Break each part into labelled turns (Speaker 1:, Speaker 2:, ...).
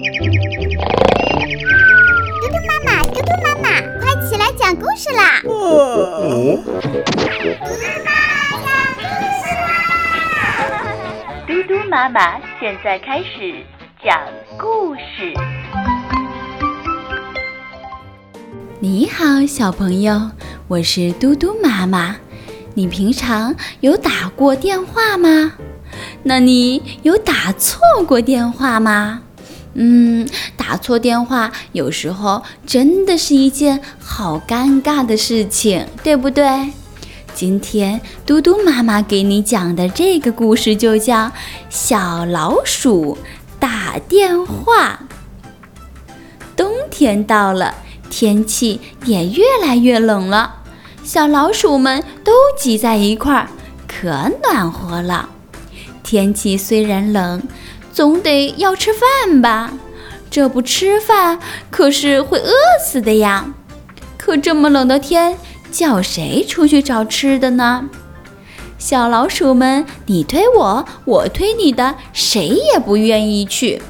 Speaker 1: 嘟嘟妈妈，嘟嘟妈妈，快起来讲故事啦！
Speaker 2: 嘟嘟妈妈现在开始讲故事。
Speaker 3: 你好，小朋友，我是嘟嘟妈妈。你平常有打过电话吗？那你有打错过电话吗？嗯，打错电话有时候真的是一件好尴尬的事情，对不对？今天嘟嘟妈妈给你讲的这个故事就叫《小老鼠打电话》。冬天到了，天气也越来越冷了，小老鼠们都挤在一块儿，可暖和了。天气虽然冷，总得要吃饭吧？这不吃饭可是会饿死的呀！可这么冷的天，叫谁出去找吃的呢？小老鼠们，你推我，我推你的，谁也不愿意去。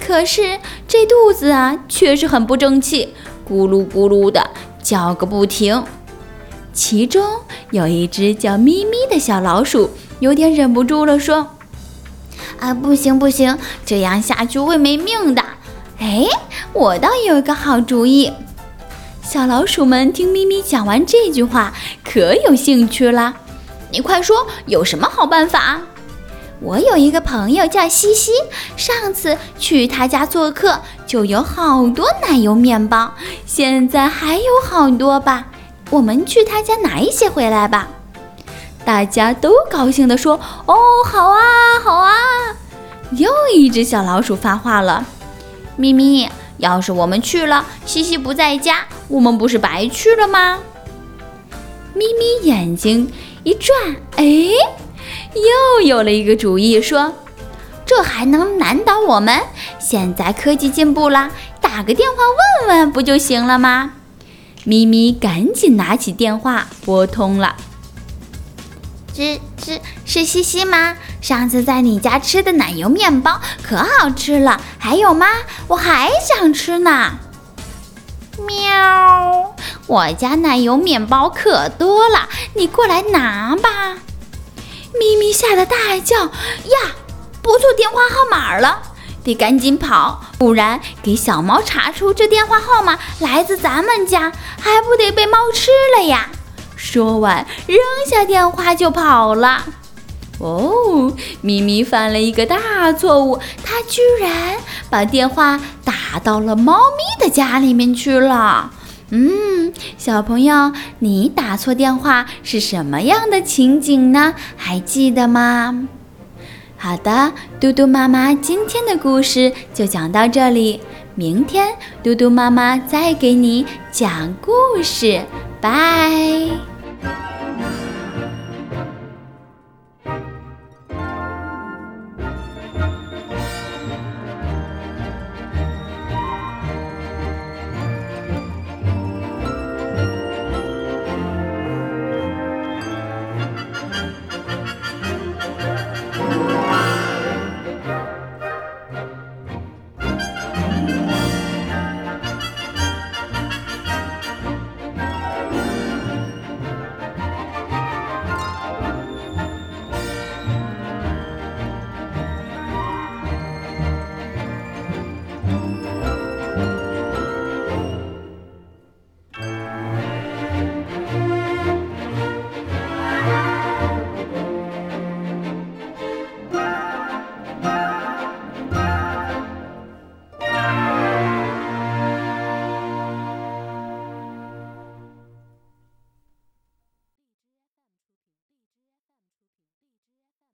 Speaker 3: 可是这肚子啊，确实很不争气，咕噜咕噜的叫个不停。其中有一只叫咪咪的小老鼠，有点忍不住了，说。啊，不行不行，这样下去会没命的。哎，我倒有一个好主意。小老鼠们听咪咪讲完这句话，可有兴趣了。你快说，有什么好办法？我有一个朋友叫西西，上次去他家做客，就有好多奶油面包，现在还有好多吧。我们去他家拿一些回来吧。大家都高兴地说：“哦，好啊，！”一只小老鼠发话了：“咪咪，要是我们去了，西西不在家，我们不是白去了吗？”咪咪眼睛一转，哎，又有了一个主意，说：“这还能难倒我们？现在科技进步了，打个电话问问不就行了吗？”咪咪赶紧拿起电话拨通了。是是是西西吗？上次在你家吃的奶油面包可好吃了，还有吗？我还想吃呢。喵，我家奶油面包可多了，你过来拿吧。咪咪吓得大叫呀，拨错电话号码了，得赶紧跑，不然给小猫查出这电话号码来自咱们家，还不得被猫吃了呀？说完，扔下电话就跑了。哦，咪咪犯了一个大错误，它居然把电话打到了猫咪的家里面去了。嗯，小朋友，你打错电话是什么样的情景呢？还记得吗？好的，嘟嘟妈妈今天的故事就讲到这里，明天嘟嘟妈妈再给你讲故事，拜。